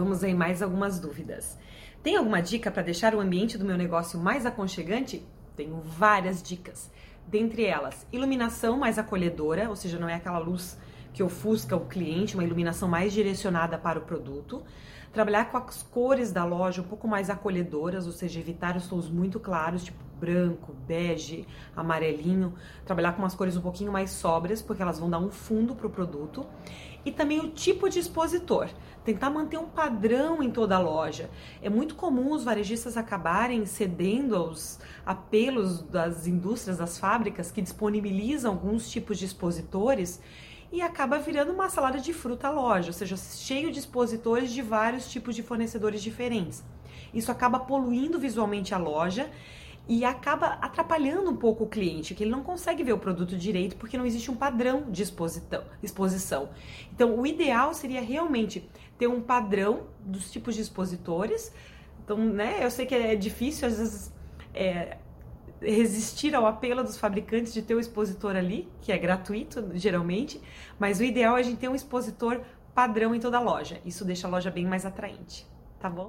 Vamos em mais algumas dúvidas. Tem alguma dica para deixar o ambiente do meu negócio mais aconchegante? Tenho várias dicas. Dentre elas, iluminação mais acolhedora, ou seja, não é aquela luz que ofusca o cliente, uma iluminação mais direcionada para o produto. Trabalhar com as cores da loja um pouco mais acolhedoras, ou seja, evitar os tons muito claros, tipo branco, bege, amarelinho. Trabalhar com umas cores um pouquinho mais sóbrias, porque elas vão dar um fundo para o produto. E também o tipo de expositor. Tentar manter um padrão em toda a loja. É muito comum os varejistas acabarem cedendo aos apelos das indústrias, das fábricas que disponibilizam alguns tipos de expositores e acaba virando uma salada de fruta loja, ou seja, cheio de expositores de vários tipos de fornecedores diferentes. Isso acaba poluindo visualmente a loja e acaba atrapalhando um pouco o cliente, que ele não consegue ver o produto direito porque não existe um padrão de exposição. Então, o ideal seria realmente ter um padrão dos tipos de expositores. Então, né, eu sei que é difícil às vezes é, resistir ao apelo dos fabricantes de ter o expositor ali, que é gratuito geralmente, mas o ideal é a gente ter um expositor padrão em toda a loja. Isso deixa a loja bem mais atraente, tá bom?